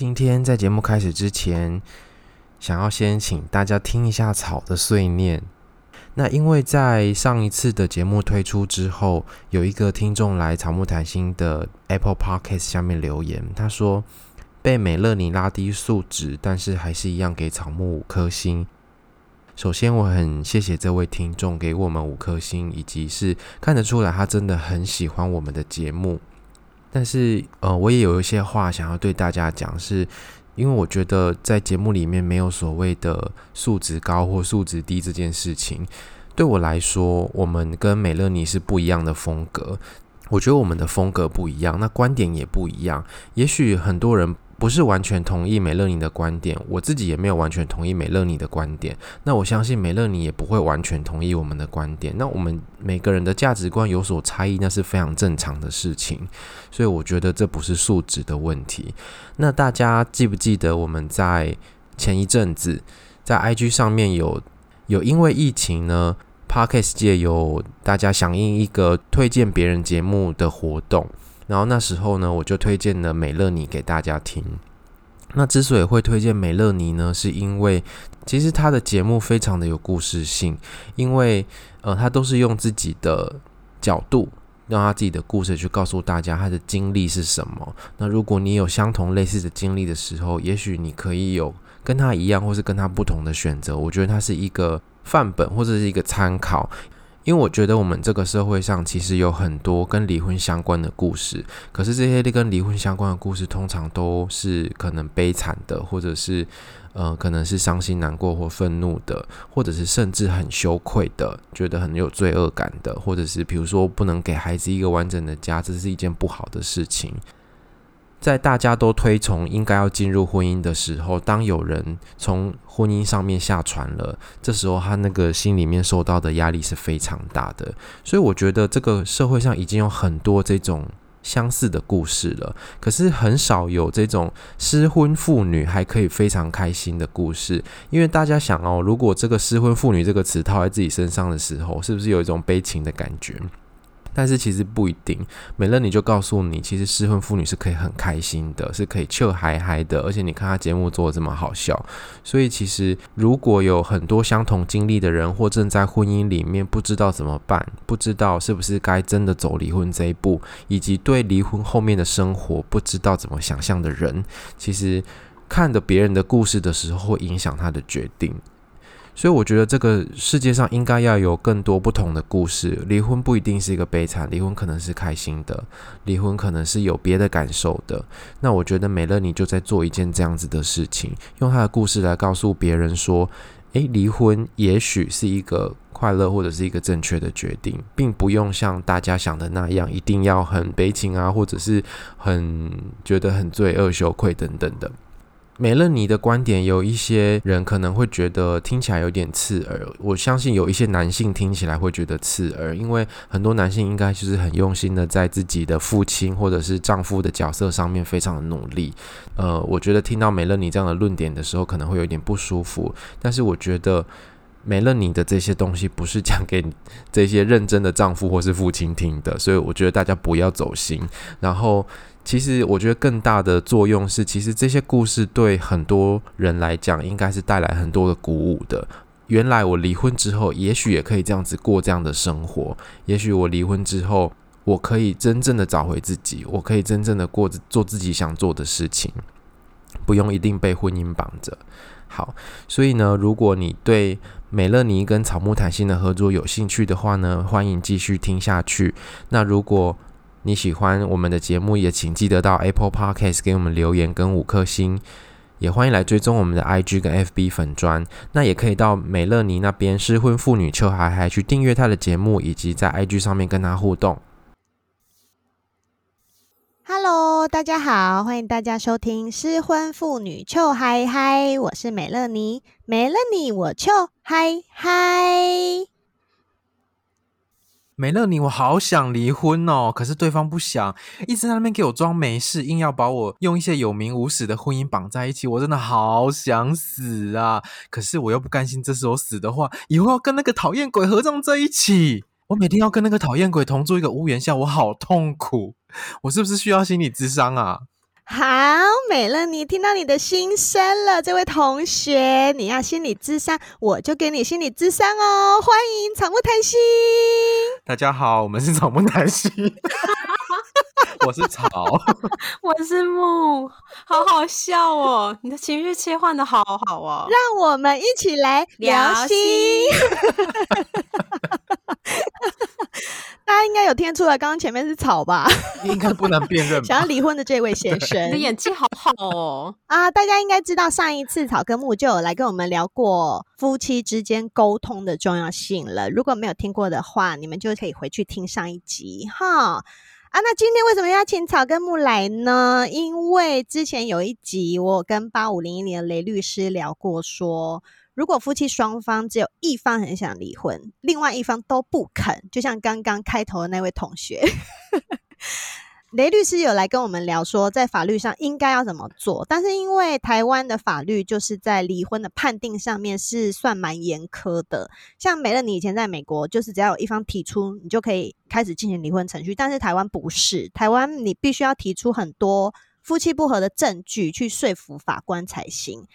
今天在节目开始之前，想要先请大家听一下草的碎念。那因为在上一次的节目推出之后，有一个听众来草木谈心的 Apple Podcast 下面留言，他说被美乐妮拉低素质，但是还是一样给草木五颗星。首先，我很谢谢这位听众给我们五颗星，以及是看得出来他真的很喜欢我们的节目。但是，呃，我也有一些话想要对大家讲，是因为我觉得在节目里面没有所谓的素质高或素质低这件事情。对我来说，我们跟美乐妮是不一样的风格。我觉得我们的风格不一样，那观点也不一样。也许很多人。不是完全同意美乐妮的观点，我自己也没有完全同意美乐妮的观点。那我相信美乐妮也不会完全同意我们的观点。那我们每个人的价值观有所差异，那是非常正常的事情。所以我觉得这不是素质的问题。那大家记不记得我们在前一阵子在 IG 上面有有因为疫情呢，Podcast 界有大家响应一个推荐别人节目的活动。然后那时候呢，我就推荐了美乐妮给大家听。那之所以会推荐美乐妮呢，是因为其实她的节目非常的有故事性，因为呃，她都是用自己的角度，用她自己的故事去告诉大家她的经历是什么。那如果你有相同类似的经历的时候，也许你可以有跟她一样，或是跟她不同的选择。我觉得它是一个范本，或者是一个参考。因为我觉得我们这个社会上其实有很多跟离婚相关的故事，可是这些跟离婚相关的故事通常都是可能悲惨的，或者是呃可能是伤心难过或愤怒的，或者是甚至很羞愧的，觉得很有罪恶感的，或者是比如说不能给孩子一个完整的家，这是一件不好的事情。在大家都推崇应该要进入婚姻的时候，当有人从婚姻上面下船了，这时候他那个心里面受到的压力是非常大的。所以我觉得这个社会上已经有很多这种相似的故事了，可是很少有这种失婚妇女还可以非常开心的故事。因为大家想哦，如果这个失婚妇女这个词套在自己身上的时候，是不是有一种悲情的感觉？但是其实不一定，美乐你就告诉你，其实失婚妇女是可以很开心的，是可以笑嗨嗨的，而且你看她节目做的这么好笑，所以其实如果有很多相同经历的人，或正在婚姻里面不知道怎么办，不知道是不是该真的走离婚这一步，以及对离婚后面的生活不知道怎么想象的人，其实看着别人的故事的时候，会影响他的决定。所以我觉得这个世界上应该要有更多不同的故事。离婚不一定是一个悲惨，离婚可能是开心的，离婚可能是有别的感受的。那我觉得美乐妮就在做一件这样子的事情，用她的故事来告诉别人说：诶，离婚也许是一个快乐或者是一个正确的决定，并不用像大家想的那样，一定要很悲情啊，或者是很觉得很罪恶、羞愧等等的。美乐妮的观点，有一些人可能会觉得听起来有点刺耳。我相信有一些男性听起来会觉得刺耳，因为很多男性应该就是很用心的在自己的父亲或者是丈夫的角色上面非常的努力。呃，我觉得听到美乐妮这样的论点的时候，可能会有点不舒服。但是我觉得美乐妮的这些东西不是讲给这些认真的丈夫或是父亲听的，所以我觉得大家不要走心。然后。其实我觉得更大的作用是，其实这些故事对很多人来讲，应该是带来很多的鼓舞的。原来我离婚之后，也许也可以这样子过这样的生活。也许我离婚之后，我可以真正的找回自己，我可以真正的过着做自己想做的事情，不用一定被婚姻绑着。好，所以呢，如果你对美乐妮跟草木谈心的合作有兴趣的话呢，欢迎继续听下去。那如果你喜欢我们的节目，也请记得到 Apple Podcast 给我们留言跟五颗星，也欢迎来追踪我们的 IG 跟 FB 粉砖。那也可以到美乐妮那边失婚妇女秋海海去订阅她的节目，以及在 IG 上面跟她互动。Hello。大家好，欢迎大家收听失婚妇女秋嗨嗨，我是美乐妮，没了你我秋嗨嗨。美乐你，我好想离婚哦，可是对方不想，一直在那边给我装没事，硬要把我用一些有名无实的婚姻绑在一起，我真的好想死啊！可是我又不甘心，这时候死的话，以后要跟那个讨厌鬼合葬在一起，我每天要跟那个讨厌鬼同住一个屋檐下，我好痛苦，我是不是需要心理咨商啊？好，美乐妮听到你的心声了，这位同学，你要心理智商，我就给你心理智商哦。欢迎草木谈心。大家好，我们是草木谈心。我是草，我是木，好好笑哦！你的情绪切换的好好哦，让我们一起来聊心。大家应该有听出来，刚刚前面是草吧？应该不能辨认。想要离婚的这位先生，你的演技好好哦！啊，大家应该知道，上一次草根木就有来跟我们聊过夫妻之间沟通的重要性了。如果没有听过的话，你们就可以回去听上一集哈。啊，那今天为什么要请草根木来呢？因为之前有一集我跟八五零一年的雷律师聊过说。如果夫妻双方只有一方很想离婚，另外一方都不肯，就像刚刚开头的那位同学，雷律师有来跟我们聊说，在法律上应该要怎么做。但是因为台湾的法律就是在离婚的判定上面是算蛮严苛的，像美乐，你以前在美国，就是只要有一方提出，你就可以开始进行离婚程序。但是台湾不是，台湾你必须要提出很多夫妻不和的证据去说服法官才行。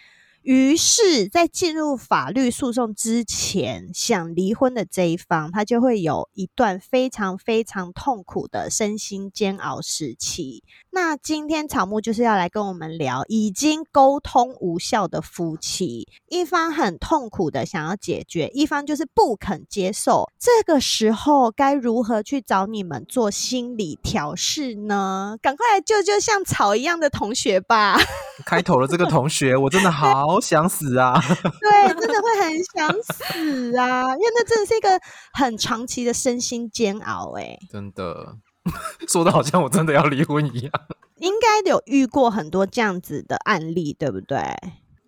于是，在进入法律诉讼之前，想离婚的这一方，他就会有一段非常非常痛苦的身心煎熬时期。那今天草木就是要来跟我们聊，已经沟通无效的夫妻，一方很痛苦的想要解决，一方就是不肯接受。这个时候该如何去找你们做心理调试呢？赶快来救救像草一样的同学吧！开头的这个同学，我真的好。好想死啊！对，真的会很想死啊，因为那真的是一个很长期的身心煎熬哎。真的，说的好像我真的要离婚一样。应该有遇过很多这样子的案例，对不对？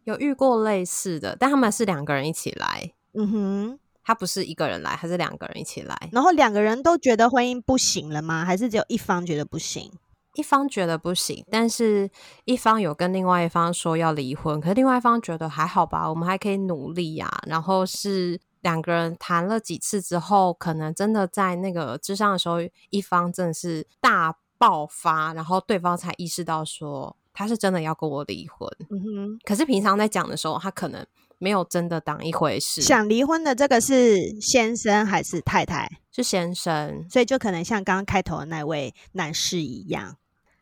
有遇过类似的，但他们是两个人一起来。嗯哼，他不是一个人来，他是两个人一起来。然后两个人都觉得婚姻不行了吗？还是只有一方觉得不行？一方觉得不行，但是一方有跟另外一方说要离婚，可是另外一方觉得还好吧，我们还可以努力呀、啊。然后是两个人谈了几次之后，可能真的在那个咨商的时候，一方真的是大爆发，然后对方才意识到说他是真的要跟我离婚。嗯哼，可是平常在讲的时候，他可能没有真的当一回事。想离婚的这个是先生还是太太？是先生，所以就可能像刚刚开头的那位男士一样。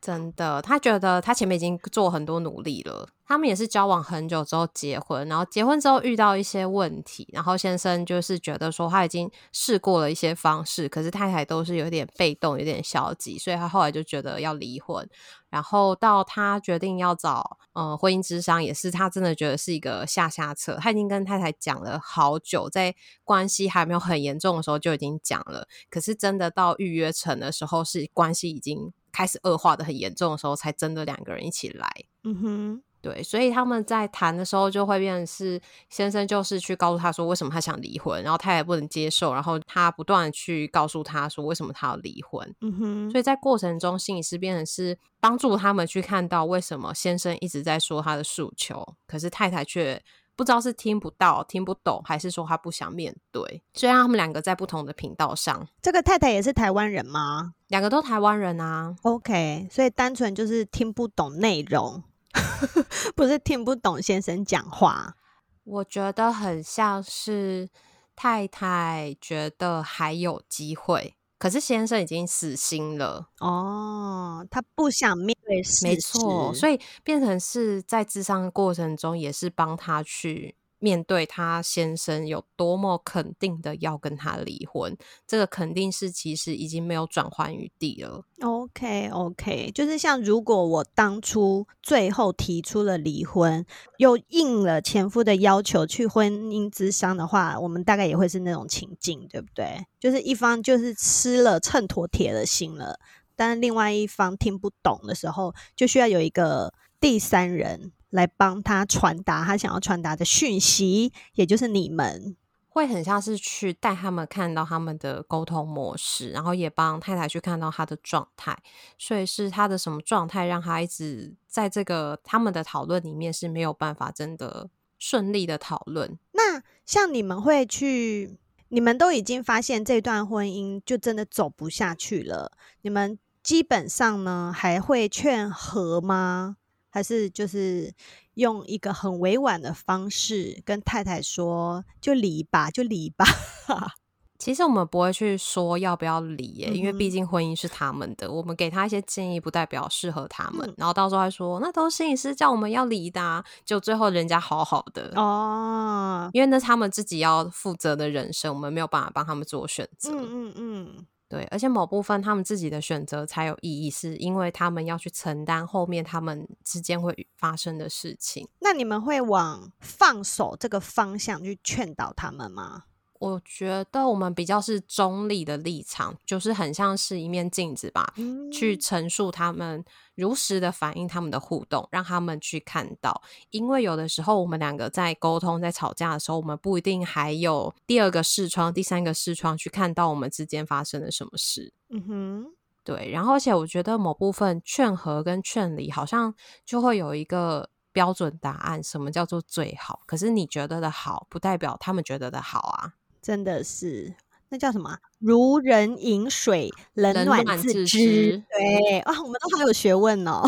真的，他觉得他前面已经做很多努力了。他们也是交往很久之后结婚，然后结婚之后遇到一些问题，然后先生就是觉得说他已经试过了一些方式，可是太太都是有点被动、有点消极，所以他后来就觉得要离婚。然后到他决定要找呃婚姻之商，也是他真的觉得是一个下下策。他已经跟太太讲了好久，在关系还没有很严重的时候就已经讲了，可是真的到预约成的时候，是关系已经。开始恶化的很严重的时候，才真的两个人一起来。嗯哼，对，所以他们在谈的时候，就会变成是先生就是去告诉他说为什么他想离婚，然后他也不能接受，然后他不断去告诉他说为什么他要离婚。嗯哼，所以在过程中，心理师变成是帮助他们去看到为什么先生一直在说他的诉求，可是太太却。不知道是听不到、听不懂，还是说他不想面对。虽然他们两个在不同的频道上，这个太太也是台湾人吗？两个都台湾人啊。OK，所以单纯就是听不懂内容，不是听不懂先生讲话。我觉得很像是太太觉得还有机会。可是先生已经死心了哦，他不想面对事实，没错，所以变成是在智商的过程中，也是帮他去。面对他先生有多么肯定的要跟他离婚，这个肯定是其实已经没有转换余地了。OK OK，就是像如果我当初最后提出了离婚，又应了前夫的要求去婚姻咨商的话，我们大概也会是那种情境，对不对？就是一方就是吃了秤砣铁了心了。但另外一方听不懂的时候，就需要有一个第三人来帮他传达他想要传达的讯息，也就是你们。会很像是去带他们看到他们的沟通模式，然后也帮太太去看到他的状态，所以是他的什么状态让他一直在这个他们的讨论里面是没有办法真的顺利的讨论。那像你们会去，你们都已经发现这段婚姻就真的走不下去了，你们基本上呢还会劝和吗？还是就是？用一个很委婉的方式跟太太说：“就离吧，就离吧。”其实我们不会去说要不要离耶，嗯、因为毕竟婚姻是他们的。我们给他一些建议，不代表适合他们。嗯、然后到时候还说：“那都是心理师叫我们要离的、啊。”就最后人家好好的哦，因为那是他们自己要负责的人生，我们没有办法帮他们做选择。嗯嗯嗯。对，而且某部分他们自己的选择才有意义，是因为他们要去承担后面他们之间会发生的事情。那你们会往放手这个方向去劝导他们吗？我觉得我们比较是中立的立场，就是很像是一面镜子吧，嗯、去陈述他们如实的反映他们的互动，让他们去看到。因为有的时候我们两个在沟通、在吵架的时候，我们不一定还有第二个视窗、第三个视窗去看到我们之间发生了什么事。嗯哼，对。然后，而且我觉得某部分劝和跟劝离，好像就会有一个标准答案，什么叫做最好？可是你觉得的好，不代表他们觉得的好啊。真的是，那叫什么？如人饮水，冷暖自知。自知对啊，我们都好有学问哦，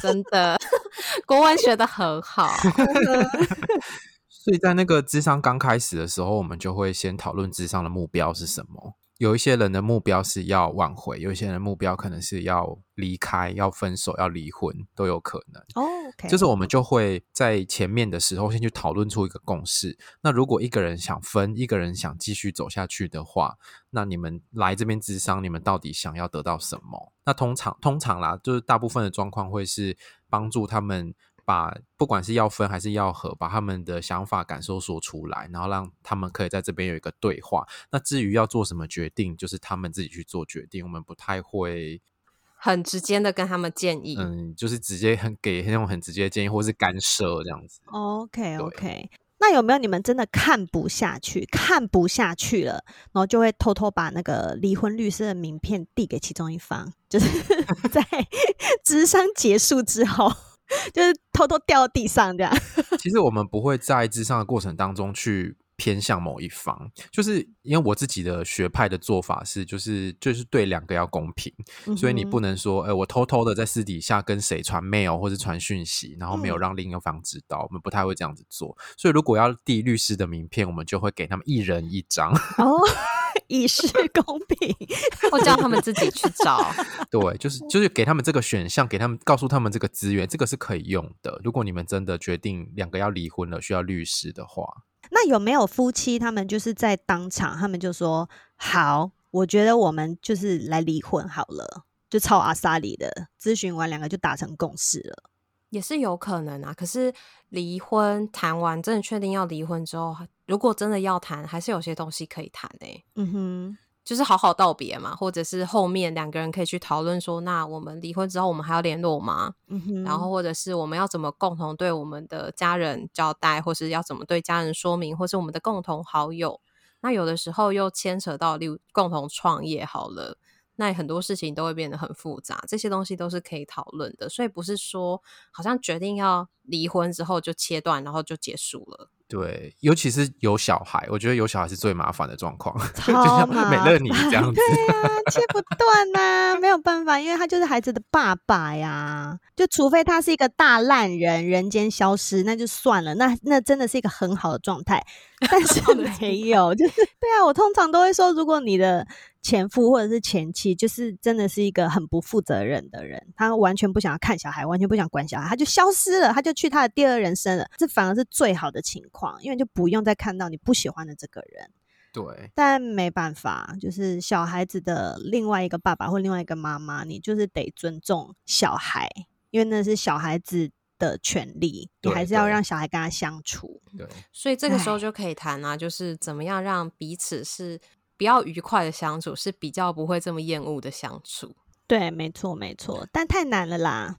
真的，国文学的很好。所以在那个智商刚开始的时候，我们就会先讨论智商的目标是什么。有一些人的目标是要挽回，有一些人的目标可能是要离开、要分手、要离婚，都有可能。哦就是我们就会在前面的时候先去讨论出一个共识。那如果一个人想分，一个人想继续走下去的话，那你们来这边咨商，你们到底想要得到什么？那通常通常啦，就是大部分的状况会是帮助他们。把不管是要分还是要合，把他们的想法感受说出来，然后让他们可以在这边有一个对话。那至于要做什么决定，就是他们自己去做决定。我们不太会很直接的跟他们建议，嗯，就是直接很给那种很直接的建议，或是干涉这样子。OK OK，那有没有你们真的看不下去，看不下去了，然后就会偷偷把那个离婚律师的名片递给其中一方，就是 在 智商结束之后。就是偷偷掉到地上这样。其实我们不会在咨商的过程当中去偏向某一方，就是因为我自己的学派的做法是，就是就是对两个要公平，嗯、所以你不能说，哎、欸，我偷偷的在私底下跟谁传 mail 或者传讯息，然后没有让另一方知道，嗯、我们不太会这样子做。所以如果要递律师的名片，我们就会给他们一人一张。哦 以示 公平，我叫他们自己去找。对，就是就是给他们这个选项，给他们告诉他们这个资源，这个是可以用的。如果你们真的决定两个要离婚了，需要律师的话，那有没有夫妻他们就是在当场，他们就说好，我觉得我们就是来离婚好了，就超阿萨里的咨询完，两个就达成共识了。也是有可能啊，可是离婚谈完，真的确定要离婚之后，如果真的要谈，还是有些东西可以谈诶、欸。嗯哼，就是好好道别嘛，或者是后面两个人可以去讨论说，那我们离婚之后，我们还要联络吗？嗯哼，然后或者是我们要怎么共同对我们的家人交代，或是要怎么对家人说明，或是我们的共同好友，那有的时候又牵扯到例如共同创业好了。那很多事情都会变得很复杂，这些东西都是可以讨论的，所以不是说好像决定要离婚之后就切断，然后就结束了。对，尤其是有小孩，我觉得有小孩是最麻烦的状况，超就像美乐你这样子，对啊，切不断呐、啊，没有办法，因为他就是孩子的爸爸呀。就除非他是一个大烂人，人间消失，那就算了，那那真的是一个很好的状态。但是没有，就是对啊，我通常都会说，如果你的前夫或者是前妻，就是真的是一个很不负责任的人，他完全不想要看小孩，完全不想管小孩，他就消失了，他就去他的第二人生了，这反而是最好的情况。因为就不用再看到你不喜欢的这个人，对，但没办法，就是小孩子的另外一个爸爸或另外一个妈妈，你就是得尊重小孩，因为那是小孩子的权利，你还是要让小孩跟他相处。对，所以这个时候就可以谈啊，就是怎么样让彼此是比较愉快的相处，是比较不会这么厌恶的相处。对，没错，没错，但太难了啦。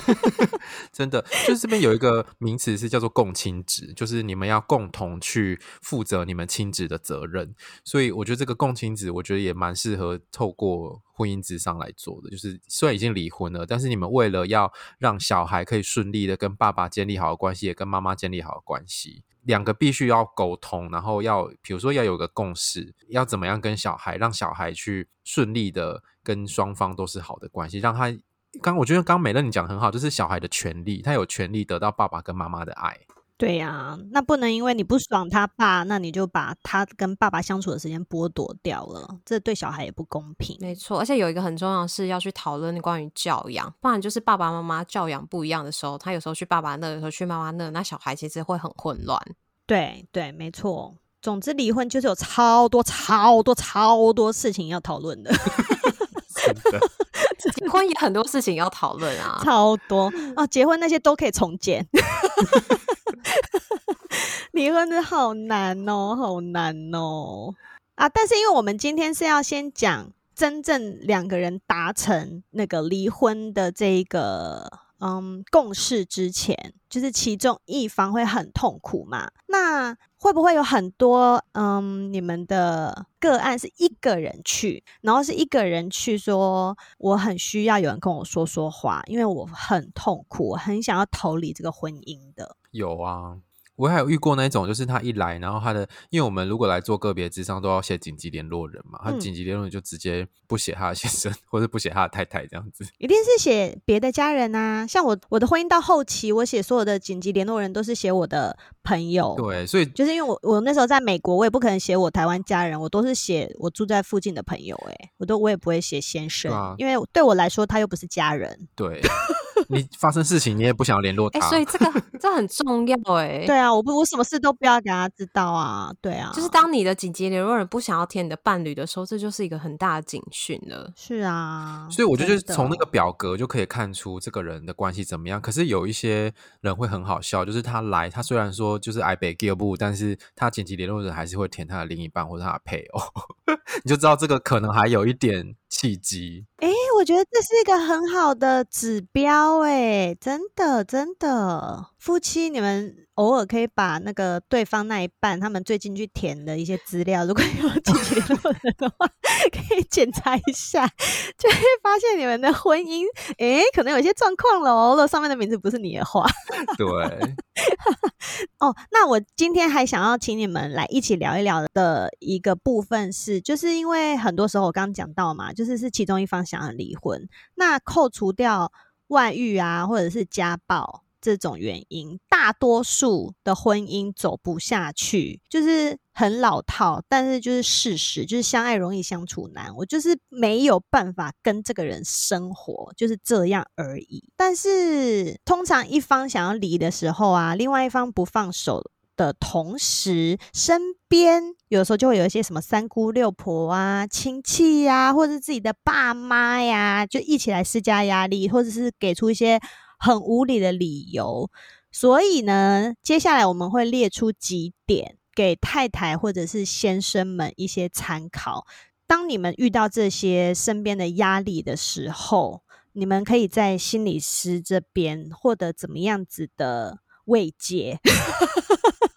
真的，就是这边有一个名词是叫做共亲职，就是你们要共同去负责你们亲职的责任。所以我觉得这个共亲职，我觉得也蛮适合透过婚姻之上来做的。就是虽然已经离婚了，但是你们为了要让小孩可以顺利的跟爸爸建立好的关系，也跟妈妈建立好的关系。两个必须要沟通，然后要比如说要有个共识，要怎么样跟小孩，让小孩去顺利的跟双方都是好的关系，让他刚我觉得刚美乐你讲很好，就是小孩的权利，他有权利得到爸爸跟妈妈的爱。对呀、啊，那不能因为你不爽他爸，那你就把他跟爸爸相处的时间剥夺掉了，这对小孩也不公平。没错，而且有一个很重要的是要去讨论关于教养，不然就是爸爸妈妈教养不一样的时候，他有时候去爸爸那，有时候去妈妈那，那小孩其实会很混乱。对对，没错。总之，离婚就是有超多、超多、超多事情要讨论的。真的，结婚也很多事情要讨论啊，超多哦。结婚那些都可以重建。离婚的好难哦，好难哦啊！但是因为我们今天是要先讲真正两个人达成那个离婚的这一个嗯共识之前，就是其中一方会很痛苦嘛？那会不会有很多嗯你们的个案是一个人去，然后是一个人去说我很需要有人跟我说说话，因为我很痛苦，我很想要逃离这个婚姻的？有啊。我还有遇过那种，就是他一来，然后他的，因为我们如果来做个别智商，都要写紧急联络人嘛，他紧急联络人就直接不写他的先生，或者不写他的太太这样子，一定是写别的家人啊。像我我的婚姻到后期，我写所有的紧急联络人都是写我的朋友，对，所以就是因为我我那时候在美国，我也不可能写我台湾家人，我都是写我住在附近的朋友，哎，我都我也不会写先生，啊，因为对我来说他又不是家人，对。你 发生事情，你也不想要联络他，欸，所以这个这很重要哎。对啊，我不我什么事都不要给他知道啊。对啊，就是当你的紧急联络人不想要填你的伴侣的时候，这就是一个很大的警讯了。是啊，所以我觉得从那个表格就可以看出这个人的关系怎么样。可是有一些人会很好笑，就是他来，他虽然说就是 I beg you 不，但是他紧急联络人还是会填他的另一半或者他的配偶，你就知道这个可能还有一点契机。哎，我觉得这是一个很好的指标。哎，真的真的，夫妻你们偶尔可以把那个对方那一半他们最近去填的一些资料，如果有紧急联络人的话，可以检查一下，就会发现你们的婚姻，诶，可能有些状况了。如果上面的名字不是你的话，对。哦，那我今天还想要请你们来一起聊一聊的一个部分是，就是因为很多时候我刚刚讲到嘛，就是是其中一方想要离婚，那扣除掉。外遇啊，或者是家暴这种原因，大多数的婚姻走不下去，就是很老套，但是就是事实，就是相爱容易相处难。我就是没有办法跟这个人生活，就是这样而已。但是通常一方想要离的时候啊，另外一方不放手。的同时，身边有时候就会有一些什么三姑六婆啊、亲戚呀、啊，或者是自己的爸妈呀，就一起来施加压力，或者是给出一些很无理的理由。所以呢，接下来我们会列出几点给太太或者是先生们一些参考。当你们遇到这些身边的压力的时候，你们可以在心理师这边获得怎么样子的慰藉？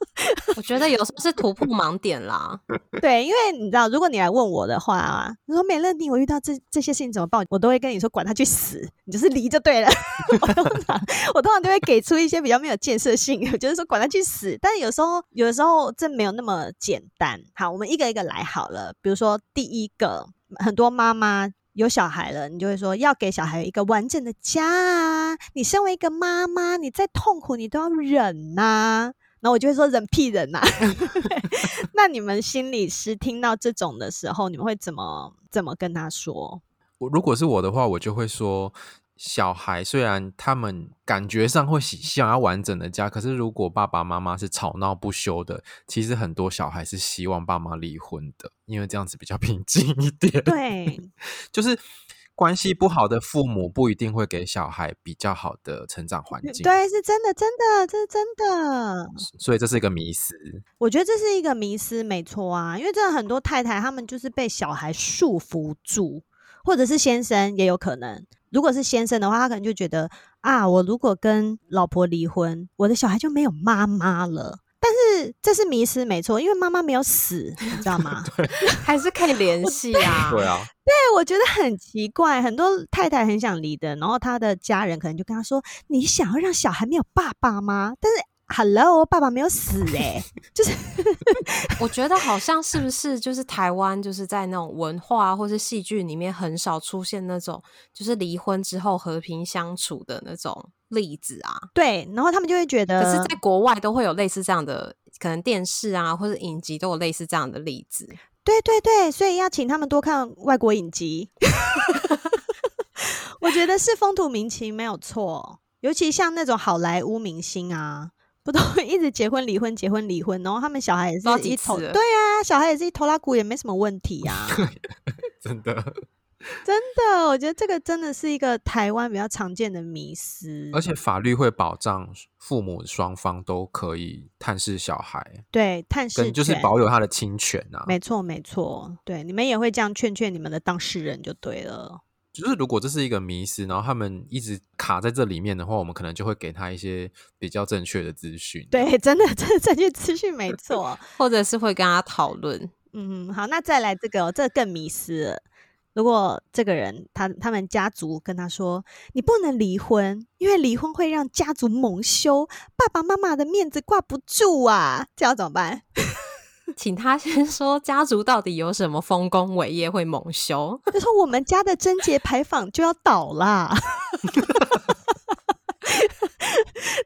我觉得有时候是突破盲点啦。对，因为你知道，如果你来问我的话啊，你说美乐蒂，我遇到这这些事情怎么办？我都会跟你说，管他去死，你就是离就对了。我通常我通常都会给出一些比较没有建设性，就是说管他去死。但是有时候，有的时候这没有那么简单。好，我们一个一个来好了。比如说第一个，很多妈妈有小孩了，你就会说要给小孩一个完整的家啊。你身为一个妈妈，你再痛苦你都要忍呐、那我就会说人屁人呐、啊！那你们心理师听到这种的时候，你们会怎么怎么跟他说？我如果是我的话，我就会说，小孩虽然他们感觉上会想要完整的家，可是如果爸爸妈妈是吵闹不休的，其实很多小孩是希望爸妈离婚的，因为这样子比较平静一点。对，就是。关系不好的父母不一定会给小孩比较好的成长环境。对，是真的，真的，这是真的。所以这是一个迷思。我觉得这是一个迷思，没错啊。因为真的很多太太，他们就是被小孩束缚住，或者是先生也有可能。如果是先生的话，他可能就觉得啊，我如果跟老婆离婚，我的小孩就没有妈妈了。但是这是迷失，没错，因为妈妈没有死，你知道吗？对，还是可以联系啊。对啊，对，我觉得很奇怪，很多太太很想离的，然后她的家人可能就跟她说：“你想要让小孩没有爸爸吗？”但是，Hello，爸爸没有死哎、欸，就是我觉得好像是不是就是台湾就是在那种文化或是戏剧里面很少出现那种就是离婚之后和平相处的那种。例子啊，对，然后他们就会觉得，可是在国外都会有类似这样的，可能电视啊或者影集都有类似这样的例子。对对对，所以要请他们多看外国影集。我觉得是风土民情没有错，尤其像那种好莱坞明星啊，不都会一直结婚离婚结婚离婚，然后他们小孩也是一头，对啊，小孩也是一头拉骨，也没什么问题啊 真的。真的，我觉得这个真的是一个台湾比较常见的迷思，而且法律会保障父母双方都可以探视小孩，对，探视权就是保有他的侵权啊。没错，没错，对，你们也会这样劝劝你们的当事人就对了。就是如果这是一个迷思，然后他们一直卡在这里面的话，我们可能就会给他一些比较正确的资讯。对，真的，真的正确资讯没错，或者是会跟他讨论。嗯，好，那再来这个，这个更迷思了。如果这个人他他们家族跟他说，你不能离婚，因为离婚会让家族蒙羞，爸爸妈妈的面子挂不住啊，这要怎么办？请他先说家族到底有什么丰功伟业会蒙羞？就说我们家的贞节牌坊就要倒啦。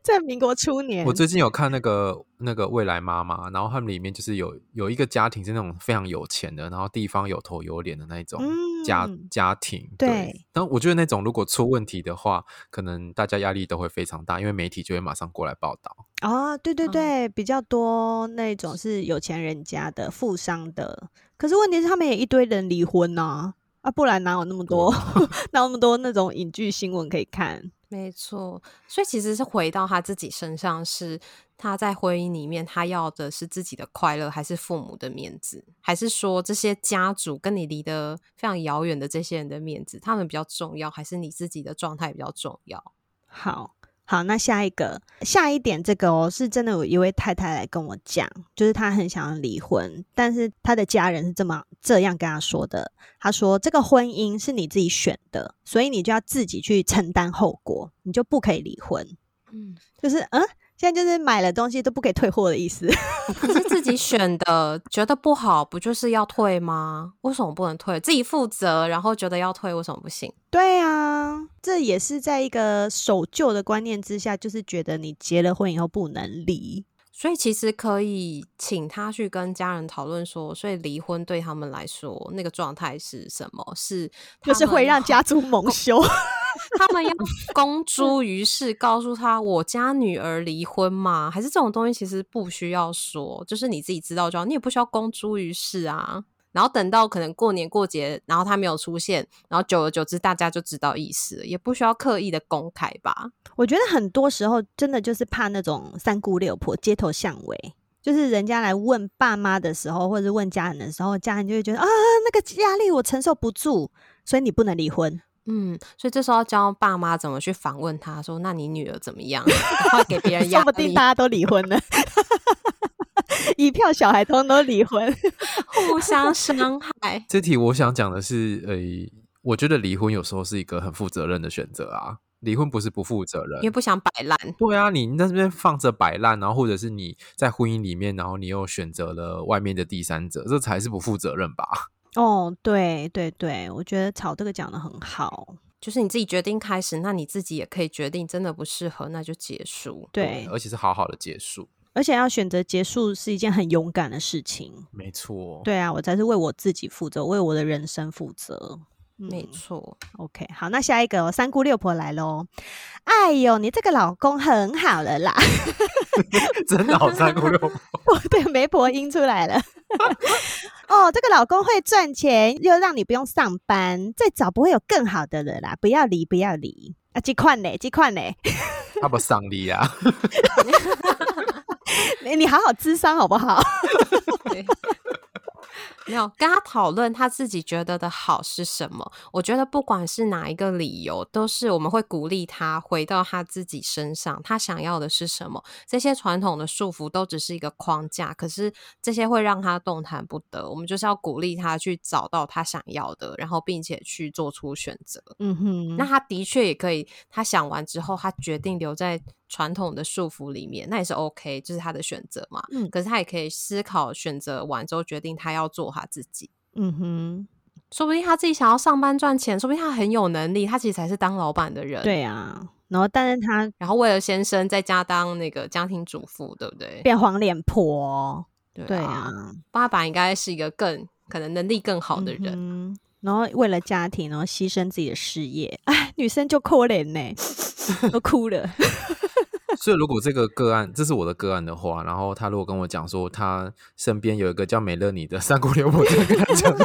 在民国初年，我最近有看那个那个未来妈妈，然后他们里面就是有有一个家庭是那种非常有钱的，然后地方有头有脸的那种家、嗯、家庭。对，但我觉得那种如果出问题的话，可能大家压力都会非常大，因为媒体就会马上过来报道。啊、哦，对对对，嗯、比较多那种是有钱人家的富商的，可是问题是他们也一堆人离婚呐、啊，啊，不然哪有那么多 哪有那么多那种影剧新闻可以看？没错，所以其实是回到他自己身上，是他在婚姻里面，他要的是自己的快乐，还是父母的面子，还是说这些家族跟你离得非常遥远的这些人的面子，他们比较重要，还是你自己的状态比较重要？好。好，那下一个，下一点，这个哦，是真的有一位太太来跟我讲，就是她很想要离婚，但是她的家人是这么这样跟她说的。她说，这个婚姻是你自己选的，所以你就要自己去承担后果，你就不可以离婚。嗯，就是嗯。现在就是买了东西都不可以退货的意思，可是自己选的，觉得不好，不就是要退吗？为什么不能退？自己负责，然后觉得要退，为什么不行？对啊，这也是在一个守旧的观念之下，就是觉得你结了婚以后不能离。所以其实可以请他去跟家人讨论说，所以离婚对他们来说那个状态是什么？是就是会让家族蒙羞，他们要公诸于世，告诉他我家女儿离婚吗？还是这种东西其实不需要说，就是你自己知道就好，你也不需要公诸于世啊。然后等到可能过年过节，然后他没有出现，然后久而久之大家就知道意思，也不需要刻意的公开吧。我觉得很多时候真的就是怕那种三姑六婆、街头巷尾，就是人家来问爸妈的时候，或者是问家人的时候，家人就会觉得啊，那个压力我承受不住，所以你不能离婚。嗯，所以这时候教爸妈怎么去反问他说，那你女儿怎么样？然后给别人压力，说不定大家都离婚了。一票小孩通都离婚，互相伤 害。这题我想讲的是，呃，我觉得离婚有时候是一个很负责任的选择啊。离婚不是不负责任，因为不想摆烂。对啊，你在这边放着摆烂，然后或者是你在婚姻里面，然后你又选择了外面的第三者，这才是不负责任吧？哦，对对对，我觉得草这个讲得很好，就是你自己决定开始，那你自己也可以决定，真的不适合，那就结束。对，对，而且是好好的结束。而且要选择结束是一件很勇敢的事情。没错。对啊，我才是为我自己负责，为我的人生负责。嗯、没错。OK，好，那下一个三姑六婆来喽。哎呦，你这个老公很好了啦。真的好三姑六婆。对，媒婆音出来了。哦，这个老公会赚钱，又让你不用上班，再找不会有更好的了啦。不要离，不要离啊！这款呢？这款呢？他不上离啊。你好好智商好不好？没有跟他讨论他自己觉得的好是什么。我觉得不管是哪一个理由，都是我们会鼓励他回到他自己身上，他想要的是什么。这些传统的束缚都只是一个框架，可是这些会让他动弹不得。我们就是要鼓励他去找到他想要的，然后并且去做出选择。嗯哼，那他的确也可以，他想完之后，他决定留在传统的束缚里面，那也是 OK，就是他的选择嘛。嗯，可是他也可以思考选择完之后，决定他要做他自己。嗯哼，说不定他自己想要上班赚钱，说不定他很有能力，他其实才是当老板的人。对啊，然后但是他，然后为了先生在家当那个家庭主妇，对不对？变黄脸婆。对啊，爸爸应该是一个更可能能力更好的人。嗯然后为了家庭，然后牺牲自己的事业，哎，女生就可怜呢，都哭了。所以，如果这个个案，这是我的个案的话，然后他如果跟我讲说，他身边有一个叫美乐你的三姑六婆在跟他讲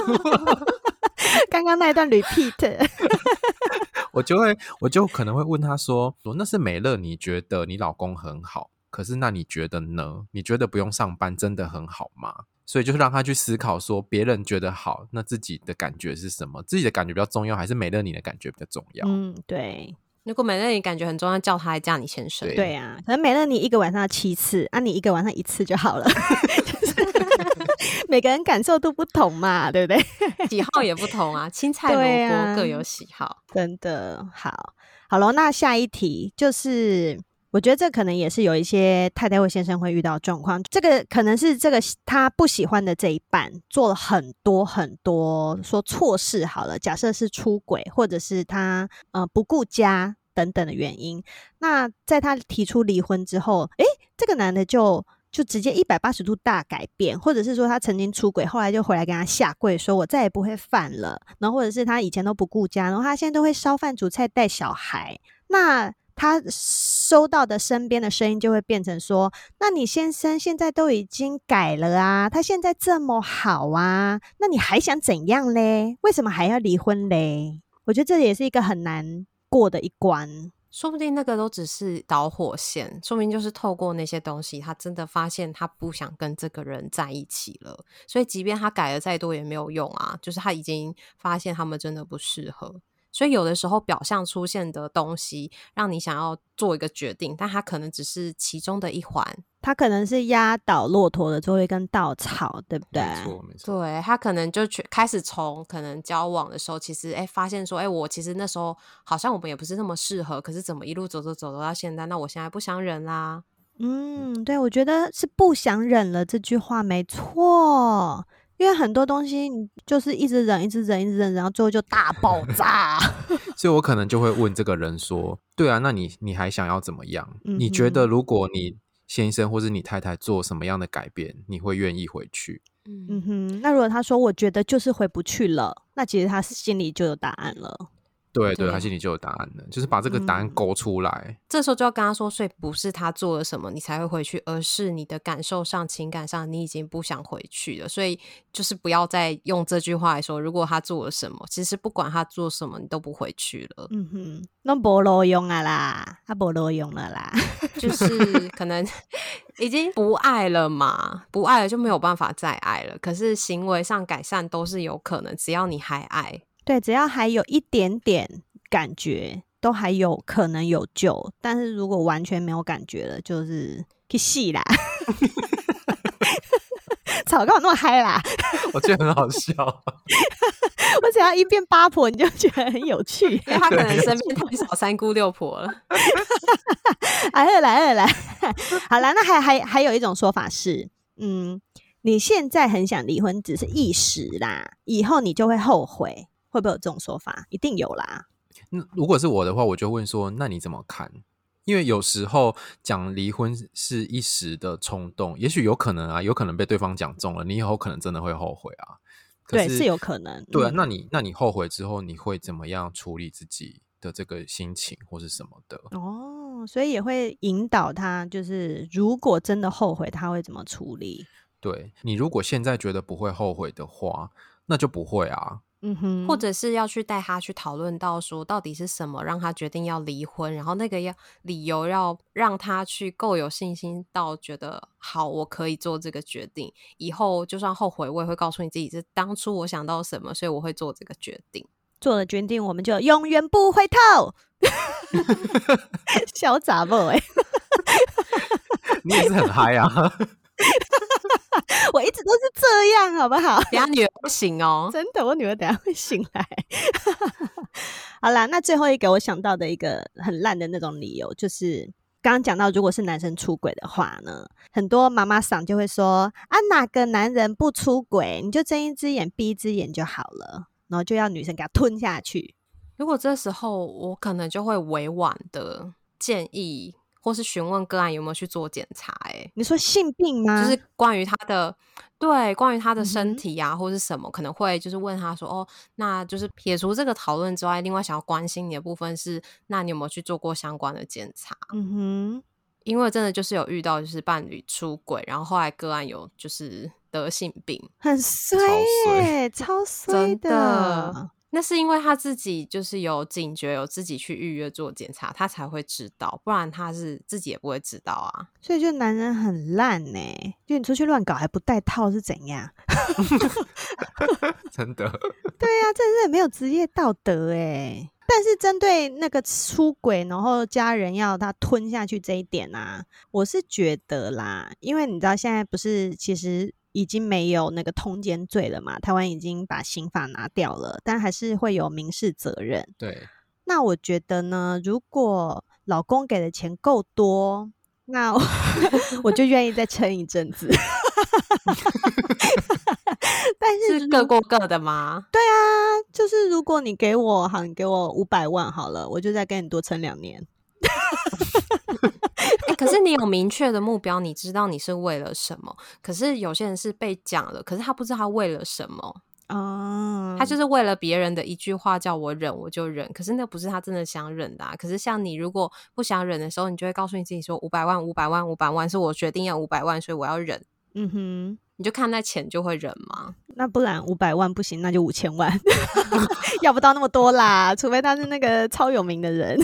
刚刚那一段 repeat，我就会，我就可能会问他说，说那是美乐你觉得你老公很好，可是那你觉得呢？你觉得不用上班真的很好吗？所以就是让他去思考，说别人觉得好，那自己的感觉是什么？自己的感觉比较重要，还是美乐你的感觉比较重要？嗯，对。如果美乐你感觉很重要，叫他来叫你先生。对呀、啊，可能美乐你一个晚上七次，啊，你一个晚上一次就好了。每个人感受都不同嘛，对不对？喜好也不同啊，青菜萝卜各有喜好，啊、真的好。好了，那下一题就是。我觉得这可能也是有一些太太或先生会遇到状况，这个可能是这个他不喜欢的这一半做了很多很多说错事好了，假设是出轨或者是他呃不顾家等等的原因，那在他提出离婚之后，诶，这个男的就就直接一百八十度大改变，或者是说他曾经出轨，后来就回来跟他下跪说，我再也不会犯了，然后或者是他以前都不顾家，然后他现在都会烧饭煮菜带小孩，那。他收到的身边的声音就会变成说：“那你先生现在都已经改了啊，他现在这么好啊，那你还想怎样嘞？为什么还要离婚嘞？”我觉得这也是一个很难过的一关。说不定那个都只是导火线，说明就是透过那些东西，他真的发现他不想跟这个人在一起了。所以，即便他改了再多也没有用啊，就是他已经发现他们真的不适合。所以有的时候表象出现的东西，让你想要做一个决定，但它可能只是其中的一环，它可能是压倒骆驼的最后一根稻草，对不对？没错，没错。对，他可能就去开始从可能交往的时候，其实哎发现说，哎，我其实那时候好像我们也不是那么适合，可是怎么一路走走走走到现在，那我现在不想忍啦。嗯，对，我觉得是不想忍了这句话没错。因为很多东西你就是一直忍，一直忍，一直忍，然后最后就大爆 炸。所以我可能就会问这个人说：“对啊，那你你还想要怎么样？嗯。你觉得如果你先生或是你太太做什么样的改变，你会愿意回去？”嗯哼。那如果他说我觉得就是回不去了，那其实他心里就有答案了。对对，他心里就有答案了，就是把这个答案勾出来。嗯，这时候就要跟他说，所以不是他做了什么你才会回去，而是你的感受上、情感上，你已经不想回去了。所以就是不要再用这句话来说，如果他做了什么，其实不管他做什么，你都不回去了。嗯哼，那没路用啊啦，他没路用了啦，就是可能 已经不爱了嘛，不爱了就没有办法再爱了。可是行为上改善都是有可能，只要你还爱。对，只要还有一点点感觉，都还有可能有救。但是如果完全没有感觉了，就是去戏啦！草干嘛那么嗨啦？我觉得很好笑。我只要一变八婆，你就觉得很有趣。因为他可能身边太少三姑六婆了。来了来了来，好了，那还还还有一种说法是，嗯，你现在很想离婚，只是一时啦，以后你就会后悔。会不会有这种说法？一定有啦。那如果是我的话，我就问说：那你怎么看？因为有时候讲离婚是一时的冲动，也许有可能啊，有可能被对方讲中了，你以后可能真的会后悔啊。对，是有可能。对啊，嗯、那你那你后悔之后，你会怎么样处理自己的这个心情或是什么的？哦，所以也会引导他，就是如果真的后悔，他会怎么处理？对，你如果现在觉得不会后悔的话，那就不会啊。嗯哼，或者是要去带他去讨论到说，到底是什么让他决定要离婚，然后那个要理由要让他去够有信心到觉得好，我可以做这个决定，以后就算后悔，我也会告诉你自己是当初我想到什么，所以我会做这个决定。做了决定，我们就永远不回头。小杂不哎，你也是很嗨啊！我一直都是这样，好不好？等下女儿不行哦，真的，我女儿等下会醒来。好啦，那最后一个我想到的一个很烂的那种理由，就是刚刚讲到，如果是男生出轨的话呢，很多妈妈桑就会说啊，哪个男人不出轨，你就睁一只眼闭一只眼就好了。然后就要女生给他吞下去。如果这时候我可能就会委婉的建议，或是询问个案有没有去做检查。哎，你说性病吗？就是关于他的，对，关于他的身体啊，嗯、或是什么，可能会就是问他说，哦，那就是撇除这个讨论之外，另外想要关心你的部分是，那你有没有去做过相关的检查？嗯哼，因为真的就是有遇到就是伴侣出轨，然后后来个案有就是。得性病很衰耶，超 衰的。那是因为他自己就是有警觉，有自己去预约做检查，他才会知道，不然他是自己也不会知道啊。所以就男人很烂呢，就你出去乱搞还不带套是怎样？真的？对啊，真的是没有职业道德哎。但是针对那个出轨，然后家人要他吞下去这一点啊，我是觉得啦，因为你知道现在不是其实。已经没有那个通奸罪了嘛？台湾已经把刑法拿掉了，但还是会有民事责任。对，那我觉得呢，如果老公给的钱够多，那我，我就愿意再撑一阵子。但是，是各过各的吗？对啊，就是如果你给我好，你给我五百万好了，我就再跟你多撑两年。欸、可是你有明确的目标，你知道你是为了什么？可是有些人是被讲了，可是他不知道他为了什么啊？他就是为了别人的一句话叫我忍，我就忍。可是那不是他真的想忍的啊。可是像你如果不想忍的时候，你就会告诉你自己说：五百万，五百万，五百万是我决定要五百万，所以我要忍。嗯哼，你就看那钱就会忍吗？那不然五百万不行，那就五千万，要不到那么多啦，除非他是那个超有名的人。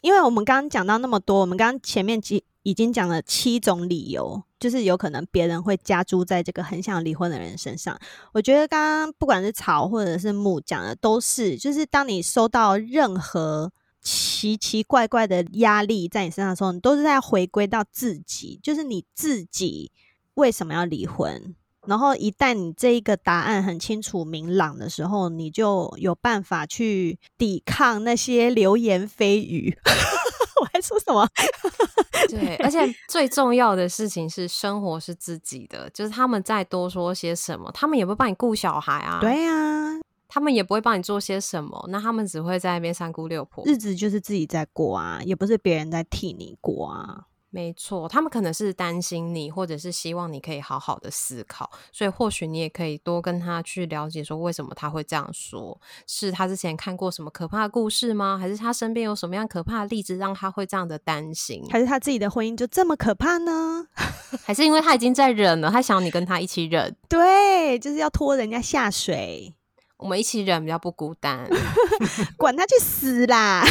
因为我们刚刚讲到那么多，我们刚刚前面几已经讲了七种理由，就是有可能别人会加注在这个很想离婚的人身上。我觉得刚刚不管是草或者是木讲的都是，就是当你收到任何奇奇怪怪的压力在你身上的时候，你都是在回归到自己，就是你自己为什么要离婚。然后一旦你这一个答案很清楚明朗的时候，你就有办法去抵抗那些流言蜚语。我还说什么？对，而且最重要的事情是，生活是自己的，就是他们再多说些什么，他们也不会帮你顾小孩啊。对啊，他们也不会帮你做些什么，那他们只会在那边三姑六婆，日子就是自己在过啊，也不是别人在替你过啊。没错，他们可能是担心你，或者是希望你可以好好的思考，所以或许你也可以多跟他去了解，说为什么他会这样说，是他之前看过什么可怕的故事吗？还是他身边有什么样可怕的例子让他会这样的担心？还是他自己的婚姻就这么可怕呢？还是因为他已经在忍了，他想你跟他一起忍？对，就是要拖人家下水。我们一起忍比较不孤单，管他去死啦！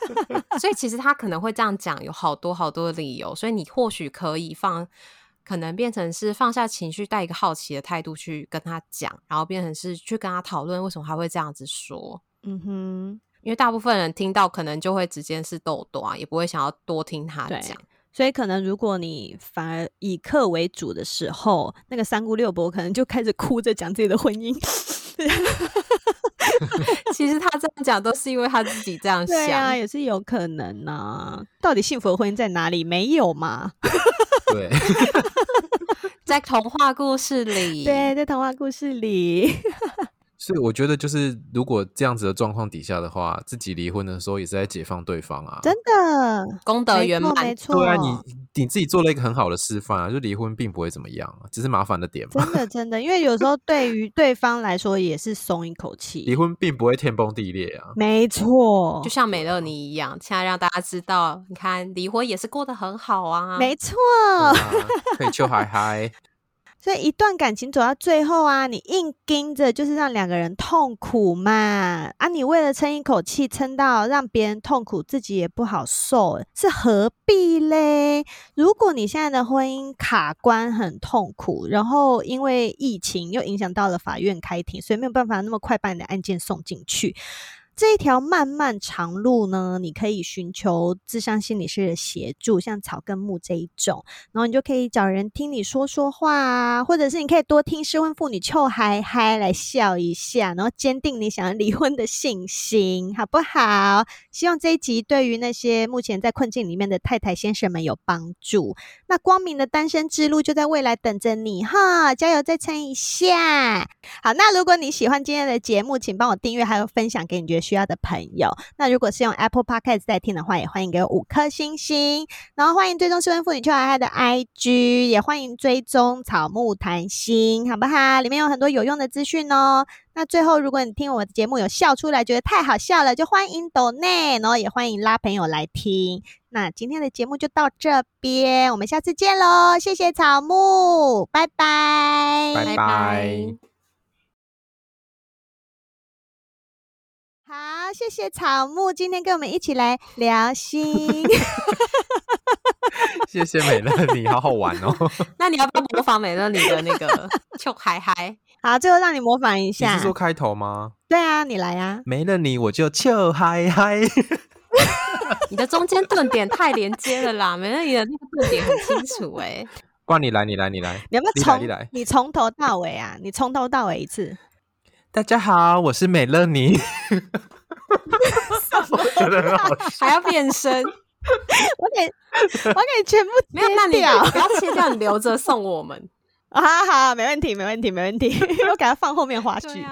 所以其实他可能会这样讲，有好多好多的理由。所以你或许可以放，可能变成是放下情绪，带一个好奇的态度去跟他讲，然后变成是去跟他讨论为什么他会这样子说。嗯哼，因为大部分人听到可能就会直接是豆豆啊，也不会想要多听他讲。所以可能如果你反而以客为主的时候，那个三姑六婆可能就开始哭着讲自己的婚姻。其实他这样讲都是因为他自己这样想，对啊，也是有可能呐、啊。到底幸福的婚姻在哪里？没有嘛？对，在童话故事里，对，在童话故事里。所以我觉得，就是如果这样子的状况底下的话，自己离婚的时候也是在解放对方啊，真的功德圆满，没错。对啊，你你自己做了一个很好的示范啊，就离婚并不会怎么样，只是麻烦的点嘛。真的真的，因为有时候对于对方来说也是松一口气，离婚并不会天崩地裂啊。没错，就像美乐妮一样，现在让大家知道，你看离婚也是过得很好啊。没错，可以笑嗨嗨。所以一段感情走到最后啊，你硬盯着就是让两个人痛苦嘛。啊，你为了撑一口气，撑到让别人痛苦，自己也不好受，是何必嘞？如果你现在的婚姻卡关很痛苦，然后因为疫情又影响到了法院开庭，所以没有办法那么快把你的案件送进去。这一条漫漫长路呢，你可以寻求咨商心理师的协助，像草根木这一种，然后你就可以找人听你说说话啊，或者是你可以多听失婚妇女臭嗨嗨来笑一下，然后坚定你想要离婚的信心，好不好？希望这一集对于那些目前在困境里面的太太先生们有帮助。那光明的单身之路就在未来等着你哈，加油再撑一下。好，那如果你喜欢今天的节目，请帮我订阅还有分享给你觉得需要的朋友。那如果是用 Apple Podcast 在听的话，也欢迎给我五颗星星。然后欢迎追踪失婚妇女邱海海的 IG，也欢迎追踪草木谈心，好不好？里面有很多有用的资讯哦。那最后，如果你听我的节目有笑出来，觉得太好笑了，就欢迎抖内，然后也欢迎拉朋友来听。那今天的节目就到这边，我们下次见喽！谢谢草木，拜拜，拜拜。好，谢谢草木，今天跟我们一起来聊心。谢谢美乐你，好好玩哦。那你要不要模仿美乐你的那个就嗨嗨？好，最后让你模仿一下。你是说开头吗？对啊，你来、啊。没了你，我就就嗨嗨。你的中间顿点太连接了啦，美乐你的那个顿点很清楚哎、欸。换你来，你来，你来。你要不要从你从头到尾啊？你从头到尾一次。大家好，我是美乐妮。我觉得很好笑，还要变身。我给，我给全部 没有，那你不要切掉，你留着送我们。好好，没问题，没问题，没问题。我给他放后面花絮。